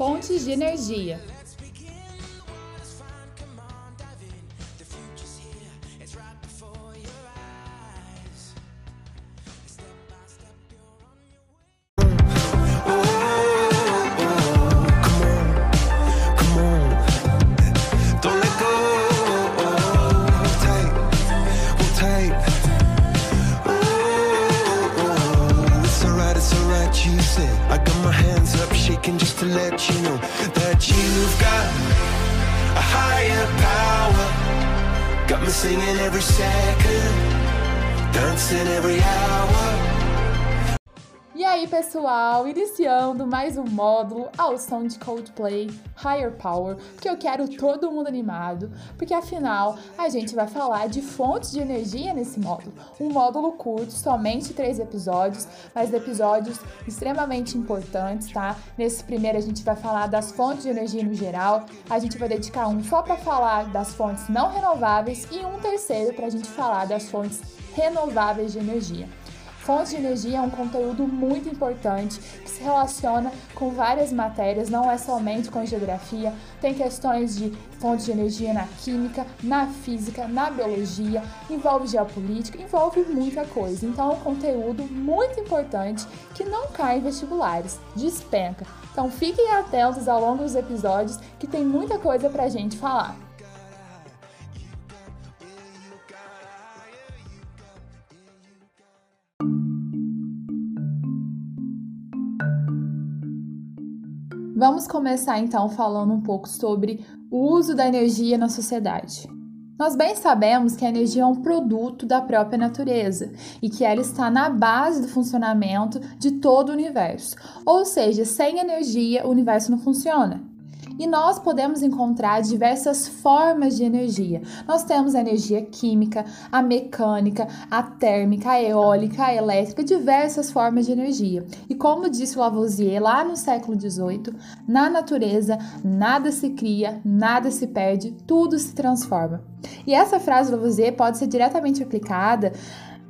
Fontes de energia. Singing every second, dancing every hour. E aí, pessoal, iniciando mais um módulo ao som de Coldplay Higher Power, que eu quero todo mundo animado, porque afinal a gente vai falar de fontes de energia nesse módulo. Um módulo curto, somente três episódios, mas episódios extremamente importantes, tá? Nesse primeiro a gente vai falar das fontes de energia no geral, a gente vai dedicar um só para falar das fontes não renováveis e um terceiro para a gente falar das fontes renováveis de energia. Fontes de energia é um conteúdo muito importante que se relaciona com várias matérias, não é somente com geografia, tem questões de fontes de energia na química, na física, na biologia, envolve geopolítica, envolve muita coisa. Então é um conteúdo muito importante que não cai em vestibulares, despenca. Então fiquem atentos ao longo dos episódios que tem muita coisa pra gente falar. Vamos começar então falando um pouco sobre o uso da energia na sociedade. Nós bem sabemos que a energia é um produto da própria natureza e que ela está na base do funcionamento de todo o universo. Ou seja, sem energia o universo não funciona. E nós podemos encontrar diversas formas de energia. Nós temos a energia química, a mecânica, a térmica, a eólica, a elétrica, diversas formas de energia. E como disse Lavoisier lá no século XVIII, na natureza nada se cria, nada se perde, tudo se transforma. E essa frase do Lavoisier pode ser diretamente aplicada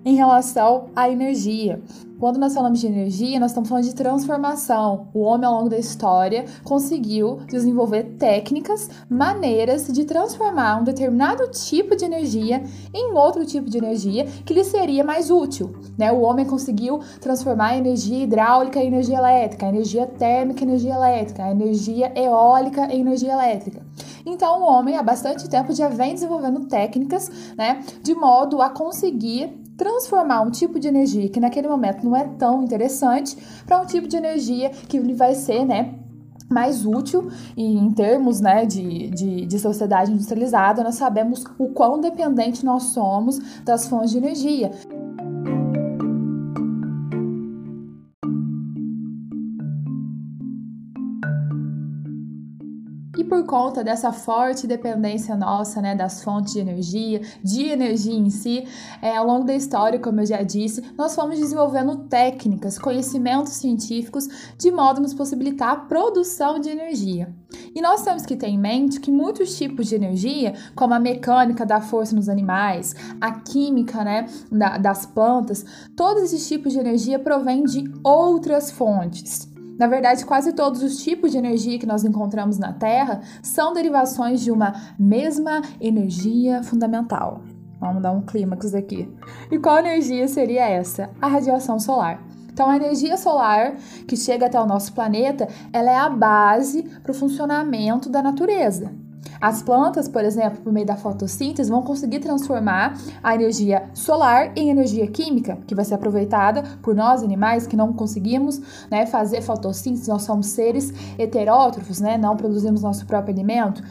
em relação à energia. Quando nós falamos de energia, nós estamos falando de transformação. O homem, ao longo da história, conseguiu desenvolver técnicas, maneiras de transformar um determinado tipo de energia em outro tipo de energia que lhe seria mais útil. Né? O homem conseguiu transformar a energia hidráulica em energia elétrica, a energia térmica em energia elétrica, a energia eólica em energia elétrica. Então, o homem, há bastante tempo, já vem desenvolvendo técnicas né, de modo a conseguir transformar um tipo de energia que naquele momento não é tão interessante para um tipo de energia que ele vai ser, né, mais útil e em termos né, de, de, de, sociedade industrializada, nós sabemos o quão dependente nós somos das fontes de energia. Por conta dessa forte dependência nossa, né, das fontes de energia, de energia em si, é, ao longo da história, como eu já disse, nós fomos desenvolvendo técnicas, conhecimentos científicos, de modo a nos possibilitar a produção de energia. E nós temos que ter em mente que muitos tipos de energia, como a mecânica da força nos animais, a química né, da, das plantas, todos esses tipos de energia provêm de outras fontes. Na verdade, quase todos os tipos de energia que nós encontramos na Terra são derivações de uma mesma energia fundamental. Vamos dar um clímax aqui. E qual energia seria essa? A radiação solar. Então, a energia solar que chega até o nosso planeta, ela é a base para o funcionamento da natureza. As plantas, por exemplo, por meio da fotossíntese, vão conseguir transformar a energia solar em energia química, que vai ser aproveitada por nós animais que não conseguimos né, fazer fotossíntese, nós somos seres heterótrofos, né, não produzimos nosso próprio alimento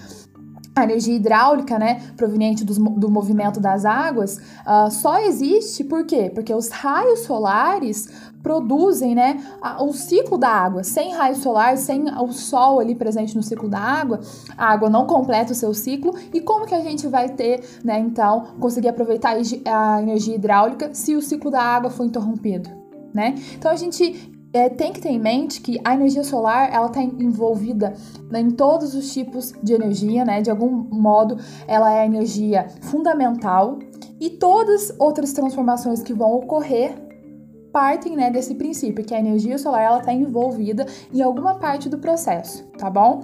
a energia hidráulica, né, proveniente do, do movimento das águas, uh, só existe por quê? Porque os raios solares produzem, né, a, o ciclo da água. Sem raio solar, sem o sol ali presente no ciclo da água, a água não completa o seu ciclo. E como que a gente vai ter, né, então, conseguir aproveitar a energia hidráulica se o ciclo da água for interrompido? Né? Então a gente é, tem que ter em mente que a energia solar ela está envolvida em todos os tipos de energia, né? De algum modo, ela é a energia fundamental e todas outras transformações que vão ocorrer partem né, desse princípio, que a energia solar ela está envolvida em alguma parte do processo, tá bom?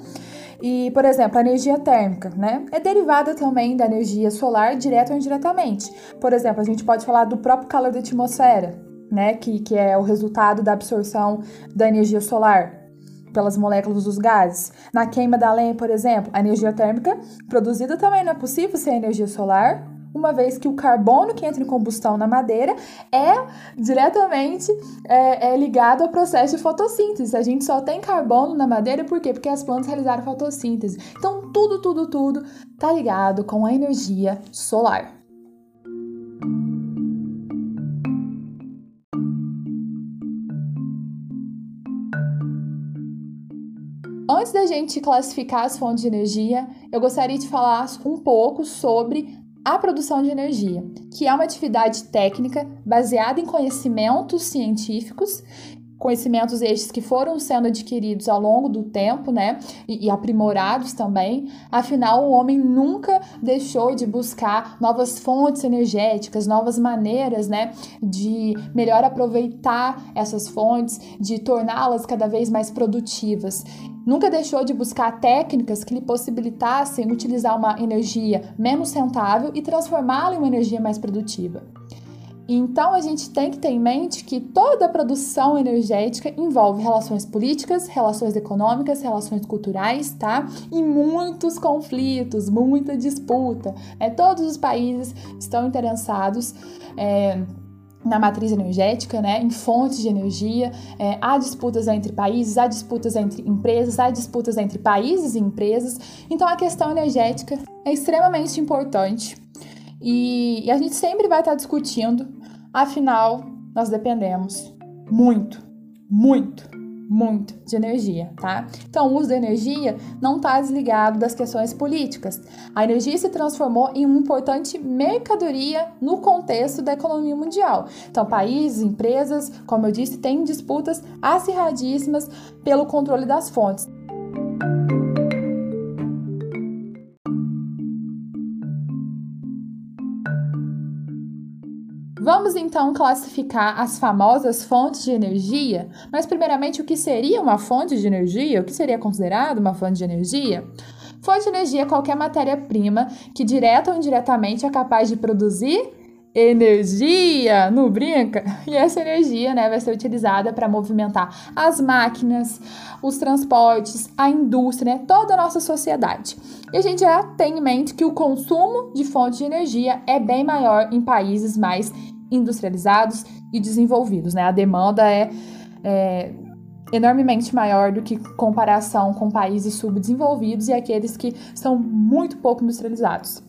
E, por exemplo, a energia térmica, né? É derivada também da energia solar, direta ou indiretamente. Por exemplo, a gente pode falar do próprio calor da atmosfera, né? Que, que é o resultado da absorção da energia solar pelas moléculas dos gases. Na queima da lenha, por exemplo, a energia térmica produzida também não é possível sem energia solar, uma vez que o carbono que entra em combustão na madeira é diretamente é, é ligado ao processo de fotossíntese. A gente só tem carbono na madeira por quê? Porque as plantas realizaram fotossíntese. Então, tudo, tudo, tudo tá ligado com a energia solar. Antes da gente classificar as fontes de energia, eu gostaria de falar um pouco sobre a produção de energia, que é uma atividade técnica baseada em conhecimentos científicos conhecimentos estes que foram sendo adquiridos ao longo do tempo, né, e, aprimorados também. Afinal, o homem nunca deixou de buscar novas fontes energéticas, novas maneiras, né, de melhor aproveitar essas fontes, de torná-las cada vez mais produtivas. Nunca deixou de buscar técnicas que lhe possibilitassem utilizar uma energia menos rentável e transformá-la em uma energia mais produtiva. Então a gente tem que ter em mente que toda produção energética envolve relações políticas, relações econômicas, relações culturais, tá? E muitos conflitos, muita disputa. Né? Todos os países estão interessados. É, na matriz energética, né, em fontes de energia, é, há disputas entre países, há disputas entre empresas, há disputas entre países e empresas. Então a questão energética é extremamente importante. E, e a gente sempre vai estar discutindo, afinal, nós dependemos muito, muito, muito de energia, tá? Então, o uso da energia não está desligado das questões políticas. A energia se transformou em uma importante mercadoria no contexto da economia mundial. Então, países, empresas, como eu disse, têm disputas acirradíssimas pelo controle das fontes. Vamos então classificar as famosas fontes de energia, mas primeiramente o que seria uma fonte de energia? O que seria considerado uma fonte de energia? Fonte de energia é qualquer matéria-prima que direta ou indiretamente é capaz de produzir energia, não brinca? E essa energia né, vai ser utilizada para movimentar as máquinas, os transportes, a indústria, né, toda a nossa sociedade. E a gente já tem em mente que o consumo de fontes de energia é bem maior em países mais industrializados e desenvolvidos. Né? A demanda é, é enormemente maior do que comparação com países subdesenvolvidos e aqueles que são muito pouco industrializados.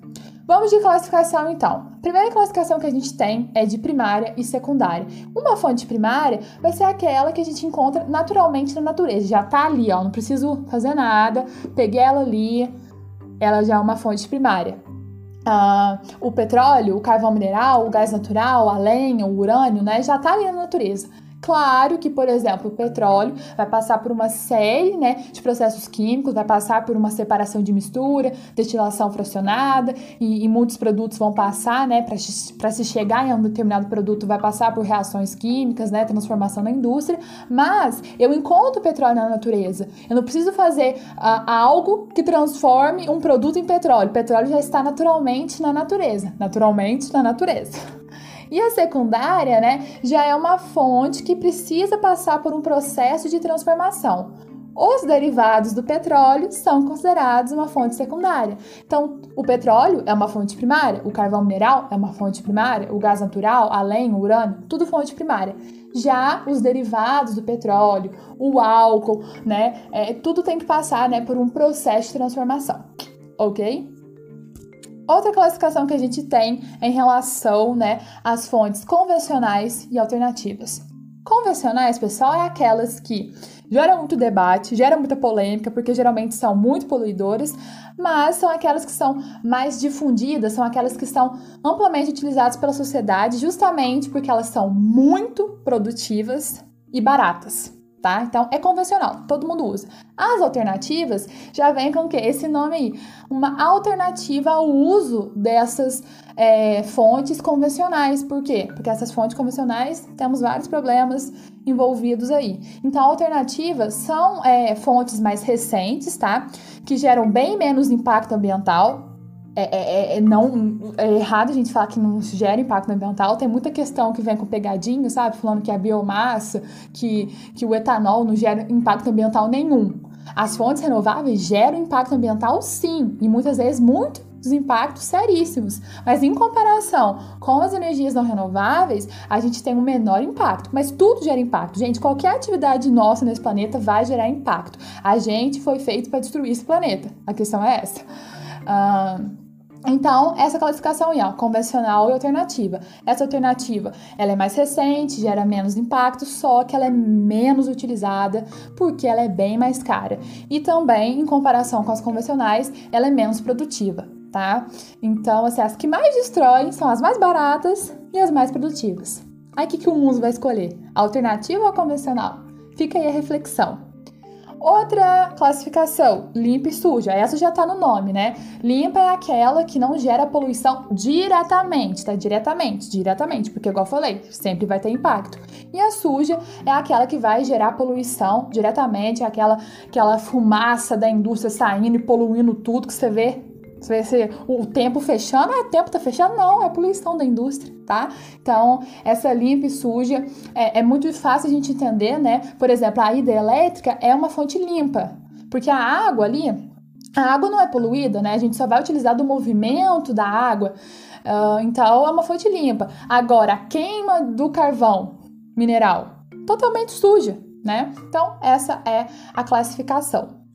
Vamos de classificação então. A primeira classificação que a gente tem é de primária e secundária. Uma fonte primária vai ser aquela que a gente encontra naturalmente na natureza, já tá ali, ó, não preciso fazer nada, peguei ela ali, ela já é uma fonte primária uh, o petróleo, o carvão mineral, o gás natural, a lenha, o urânio, né, já está ali na natureza. Claro que, por exemplo, o petróleo vai passar por uma série né, de processos químicos, vai passar por uma separação de mistura, destilação fracionada, e, e muitos produtos vão passar, né, para se chegar em um determinado produto, vai passar por reações químicas, né, transformação na indústria, mas eu encontro petróleo na natureza. Eu não preciso fazer uh, algo que transforme um produto em petróleo. O petróleo já está naturalmente na natureza, naturalmente na natureza. E a secundária, né, já é uma fonte que precisa passar por um processo de transformação. Os derivados do petróleo são considerados uma fonte secundária. Então, o petróleo é uma fonte primária, o carvão mineral é uma fonte primária, o gás natural, a lenha, o urânio, tudo fonte primária. Já os derivados do petróleo, o álcool, né, é, tudo tem que passar, né, por um processo de transformação, ok? Outra classificação que a gente tem é em relação né, às fontes convencionais e alternativas. Convencionais, pessoal, é aquelas que geram muito debate, geram muita polêmica, porque geralmente são muito poluidoras, mas são aquelas que são mais difundidas, são aquelas que são amplamente utilizadas pela sociedade, justamente porque elas são muito produtivas e baratas tá? Então é convencional, todo mundo usa. As alternativas já vem com o que? Esse nome aí, uma alternativa ao uso dessas é, fontes convencionais. Por quê? Porque essas fontes convencionais temos vários problemas envolvidos aí. Então, alternativas são é, fontes mais recentes, tá? Que geram bem menos impacto ambiental, é, é, é, é, não, é errado a gente falar que não gera impacto ambiental. Tem muita questão que vem com pegadinho, sabe? Falando que a biomassa, que, que o etanol não gera impacto ambiental nenhum. As fontes renováveis geram impacto ambiental sim, e muitas vezes muitos impactos seríssimos. Mas em comparação com as energias não renováveis, a gente tem um menor impacto. Mas tudo gera impacto. Gente, qualquer atividade nossa nesse planeta vai gerar impacto. A gente foi feito para destruir esse planeta. A questão é essa. Uh, então, essa classificação aí, ó, convencional e alternativa. Essa alternativa, ela é mais recente, gera menos impacto, só que ela é menos utilizada porque ela é bem mais cara. E também, em comparação com as convencionais, ela é menos produtiva, tá? Então, assim, as que mais destroem são as mais baratas e as mais produtivas. Aí, o que, que o mundo vai escolher? Alternativa ou convencional? Fica aí a reflexão. Outra classificação, limpa e suja. Essa já tá no nome, né? Limpa é aquela que não gera poluição diretamente, tá? Diretamente, diretamente, porque igual eu falei, sempre vai ter impacto. E a suja é aquela que vai gerar poluição diretamente, aquela aquela fumaça da indústria saindo e poluindo tudo que você vê você vê o tempo fechando, ah, o tempo tá fechando? Não, é poluição da indústria, tá? Então, essa limpa e suja é, é muito fácil a gente entender, né? Por exemplo, a hidrelétrica é uma fonte limpa, porque a água ali, a água não é poluída, né? A gente só vai utilizar do movimento da água, uh, então é uma fonte limpa. Agora, a queima do carvão mineral, totalmente suja, né? Então, essa é a classificação.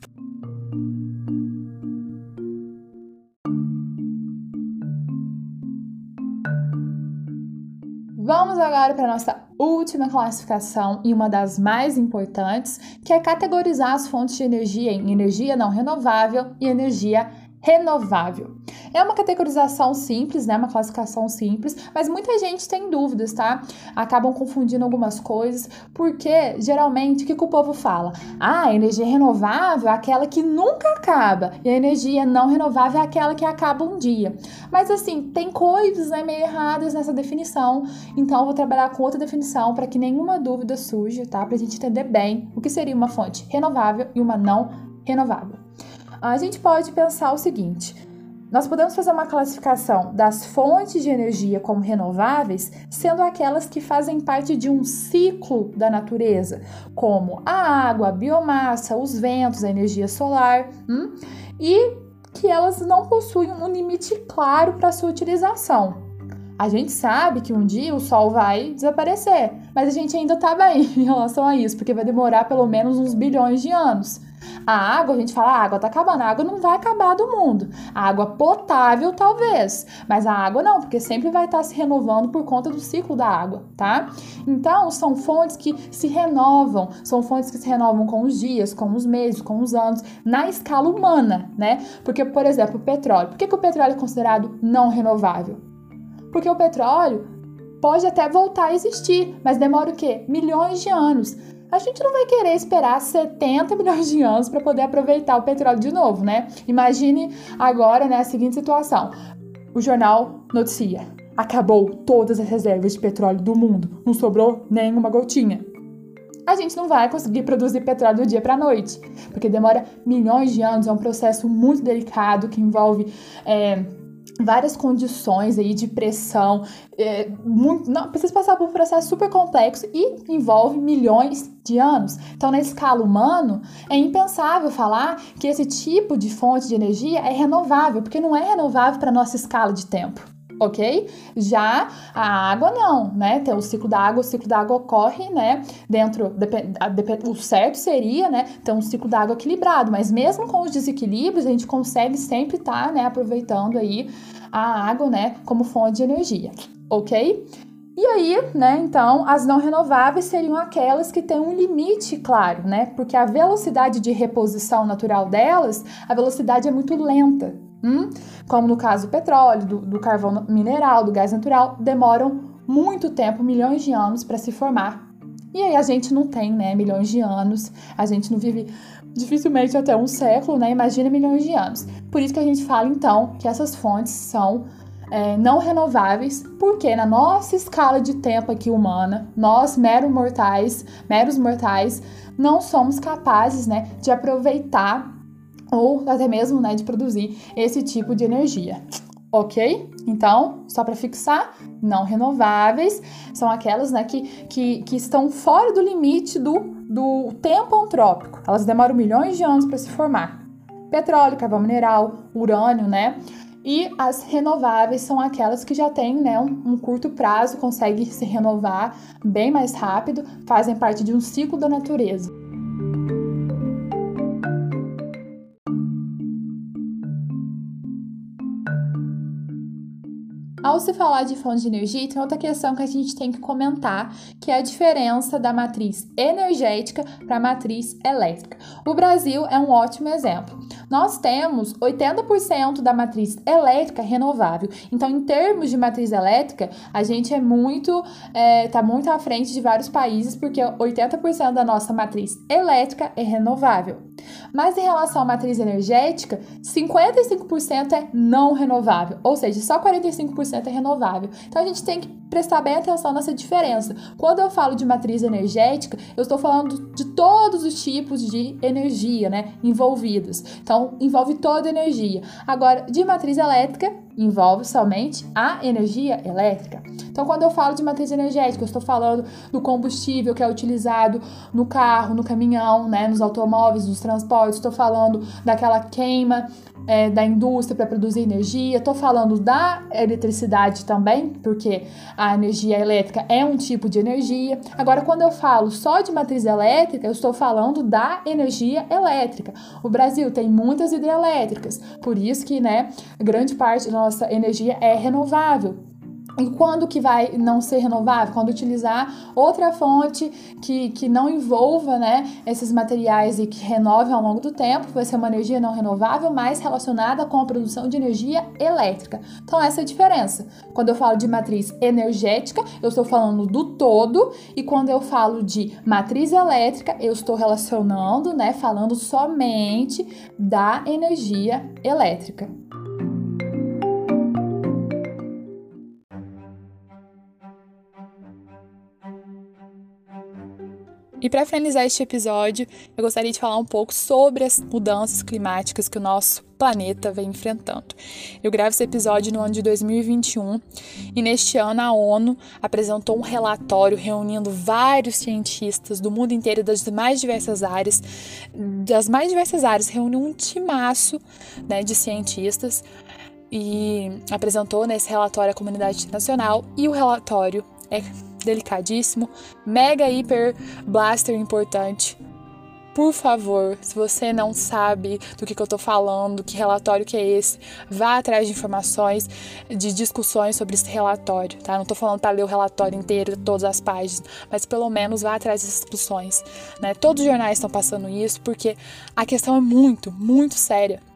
Vamos agora para a nossa última classificação e uma das mais importantes, que é categorizar as fontes de energia em energia não renovável e energia renovável. É uma categorização simples, né? Uma classificação simples, mas muita gente tem dúvidas, tá? Acabam confundindo algumas coisas, porque geralmente o que, que o povo fala? Ah, a energia renovável é aquela que nunca acaba, e a energia não renovável é aquela que acaba um dia. Mas assim, tem coisas né, meio erradas nessa definição, então eu vou trabalhar com outra definição para que nenhuma dúvida surja, tá? Pra gente entender bem o que seria uma fonte renovável e uma não renovável. A gente pode pensar o seguinte: nós podemos fazer uma classificação das fontes de energia como renováveis, sendo aquelas que fazem parte de um ciclo da natureza, como a água, a biomassa, os ventos, a energia solar, hum? e que elas não possuem um limite claro para sua utilização. A gente sabe que um dia o sol vai desaparecer, mas a gente ainda está bem em relação a isso, porque vai demorar pelo menos uns bilhões de anos. A água, a gente fala, a água tá acabando. A água não vai acabar do mundo. A água potável, talvez. Mas a água não, porque sempre vai estar tá se renovando por conta do ciclo da água, tá? Então, são fontes que se renovam. São fontes que se renovam com os dias, com os meses, com os anos, na escala humana, né? Porque, por exemplo, o petróleo. Por que, que o petróleo é considerado não renovável? Porque o petróleo pode até voltar a existir, mas demora o quê? Milhões de anos a gente não vai querer esperar 70 milhões de anos para poder aproveitar o petróleo de novo, né? Imagine agora né, a seguinte situação: o jornal noticia. Acabou todas as reservas de petróleo do mundo, não sobrou nenhuma gotinha. A gente não vai conseguir produzir petróleo do dia para a noite, porque demora milhões de anos, é um processo muito delicado que envolve é, várias condições aí de pressão, é, muito, não, precisa passar por um processo super complexo e envolve milhões de anos. Então, na escala humana, é impensável falar que esse tipo de fonte de energia é renovável, porque não é renovável para nossa escala de tempo ok? Já a água não, né? Tem o ciclo da água, o ciclo da água ocorre, né? Dentro, o certo seria, né? Ter um ciclo da água equilibrado, mas mesmo com os desequilíbrios, a gente consegue sempre estar, tá, né? Aproveitando aí a água, né? Como fonte de energia, ok? E aí, né, então, as não renováveis seriam aquelas que têm um limite claro, né? Porque a velocidade de reposição natural delas, a velocidade é muito lenta, hum? como no caso do petróleo, do, do carvão mineral, do gás natural, demoram muito tempo, milhões de anos, para se formar E aí a gente não tem, né, milhões de anos, a gente não vive dificilmente até um século, né? Imagina milhões de anos. Por isso que a gente fala então que essas fontes são é, não renováveis, porque na nossa escala de tempo aqui humana, nós, meros mortais, meros mortais, não somos capazes, né, de aproveitar ou até mesmo, né, de produzir esse tipo de energia. Ok? Então, só para fixar, não renováveis são aquelas né, que, que, que estão fora do limite do, do tempo antrópico. Elas demoram milhões de anos para se formar. Petróleo, carvão mineral, urânio, né? E as renováveis são aquelas que já têm né, um, um, curto prazo, conseguem se renovar bem mais rápido, fazem parte de um ciclo da natureza. Ao se falar de fonte de energia, tem outra questão que a gente tem que comentar, que é a diferença da matriz energética para a matriz elétrica. O Brasil é um ótimo exemplo. Nós temos 80% da matriz elétrica renovável. Então, em termos de matriz elétrica, a gente é muito, é, tá muito à frente de vários países, porque 80% da nossa matriz elétrica é renovável. Mas em relação à matriz energética, 55% é não renovável, ou seja, só 45% é renovável. Então a gente tem que prestar bem atenção nessa diferença. Quando eu falo de matriz energética, eu estou falando de todos os tipos de energia, né, envolvidos. Então envolve toda a energia. Agora, de matriz elétrica, envolve somente a energia elétrica. Então, quando eu falo de matriz energética, eu estou falando do combustível que é utilizado no carro, no caminhão, né, nos automóveis, nos transportes, estou falando daquela queima é, da indústria para produzir energia, estou falando da eletricidade também, porque a energia elétrica é um tipo de energia. Agora, quando eu falo só de matriz elétrica, eu estou falando da energia elétrica. O Brasil tem muitas hidrelétricas, por isso que, né, grande parte da nossa energia é renovável. E quando que vai não ser renovável? Quando utilizar outra fonte que, que não envolva né, esses materiais e que renove ao longo do tempo, vai ser uma energia não renovável, mas relacionada com a produção de energia elétrica. Então, essa é a diferença. Quando eu falo de matriz energética, eu estou falando do todo, e quando eu falo de matriz elétrica, eu estou relacionando, né, falando somente da energia elétrica. E para finalizar este episódio, eu gostaria de falar um pouco sobre as mudanças climáticas que o nosso planeta vem enfrentando. Eu gravo esse episódio no ano de 2021 e neste ano a ONU apresentou um relatório reunindo vários cientistas do mundo inteiro das mais diversas áreas, das mais diversas áreas, reuniu um timaço né, de cientistas e apresentou nesse relatório à comunidade internacional e o relatório é delicadíssimo, mega hiper blaster importante. Por favor, se você não sabe do que, que eu tô falando, que relatório que é esse, vá atrás de informações, de discussões sobre esse relatório, tá? Não tô falando para ler o relatório inteiro, todas as páginas, mas pelo menos vá atrás dessas discussões, né? Todos os jornais estão passando isso porque a questão é muito, muito séria.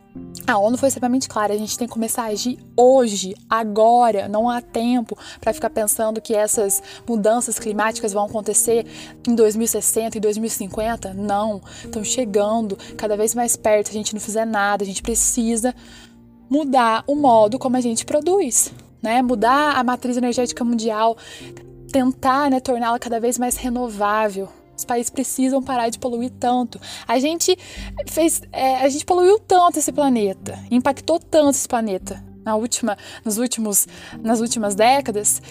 A ONU foi extremamente clara, a gente tem que começar a agir hoje, agora, não há tempo para ficar pensando que essas mudanças climáticas vão acontecer em 2060, em 2050. Não, estão chegando cada vez mais perto, a gente não fizer nada, a gente precisa mudar o modo como a gente produz, né? Mudar a matriz energética mundial, tentar, né, torná-la cada vez mais renovável, os países precisam parar de poluir tanto. A gente fez, é, a gente poluiu tanto esse planeta, impactou tanto esse planeta na última, nos últimos, nas últimas décadas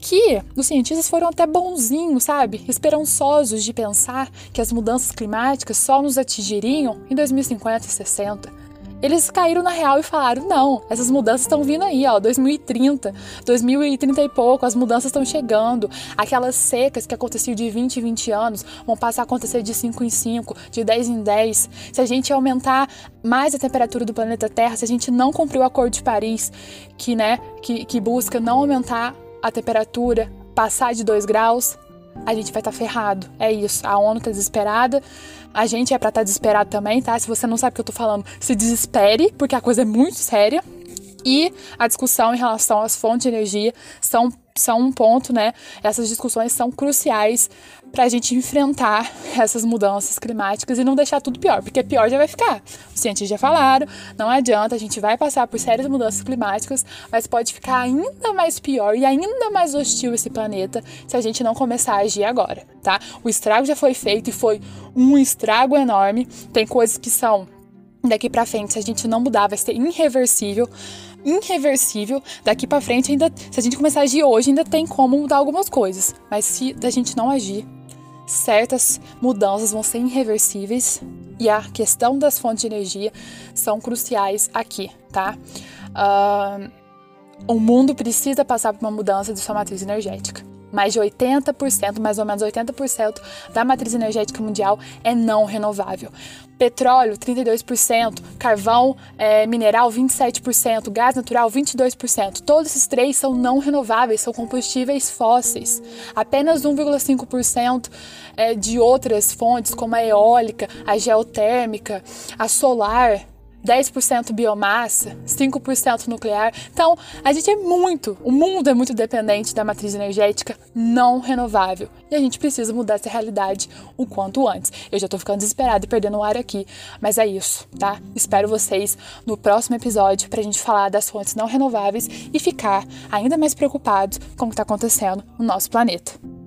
que os cientistas foram até bonzinhos, sabe? Esperançosos de pensar que as mudanças climáticas só nos atingiriam em 2050 e 60. Eles caíram na real e falaram: não, essas mudanças estão vindo aí, ó, 2030, 2030 e pouco, as mudanças estão chegando. Aquelas secas que aconteciam de 20 em 20 anos vão passar a acontecer de 5 em 5, de 10 em 10. Se a gente aumentar mais a temperatura do planeta Terra, se a gente não cumprir o Acordo de Paris, que, né, que, que busca não aumentar a temperatura, passar de 2 graus, a gente vai estar tá ferrado. É isso. A ONU tá desesperada. A gente é para estar tá desesperado também, tá? Se você não sabe o que eu tô falando, se desespere, porque a coisa é muito séria. E a discussão em relação às fontes de energia são são um ponto, né? Essas discussões são cruciais para a gente enfrentar essas mudanças climáticas e não deixar tudo pior, porque pior já vai ficar. Os cientistas já falaram, não adianta, a gente vai passar por sérias mudanças climáticas, mas pode ficar ainda mais pior e ainda mais hostil esse planeta se a gente não começar a agir agora, tá? O estrago já foi feito e foi um estrago enorme. Tem coisas que são daqui para frente, se a gente não mudar, vai ser irreversível irreversível. Daqui para frente, ainda, se a gente começar a agir hoje, ainda tem como mudar algumas coisas. Mas se a gente não agir, certas mudanças vão ser irreversíveis e a questão das fontes de energia são cruciais aqui, tá? Uh, o mundo precisa passar por uma mudança de sua matriz energética. Mais de 80%, mais ou menos 80% da matriz energética mundial é não renovável. Petróleo, 32%, carvão é, mineral, 27%, gás natural, 22%. Todos esses três são não renováveis, são combustíveis fósseis. Apenas 1,5% é, de outras fontes, como a eólica, a geotérmica, a solar, 10% biomassa, 5% nuclear. Então, a gente é muito, o mundo é muito dependente da matriz energética não renovável. E a gente precisa mudar essa realidade o quanto antes. Eu já tô ficando desesperada e perdendo o ar aqui, mas é isso, tá? Espero vocês no próximo episódio pra gente falar das fontes não renováveis e ficar ainda mais preocupados com o que tá acontecendo no nosso planeta.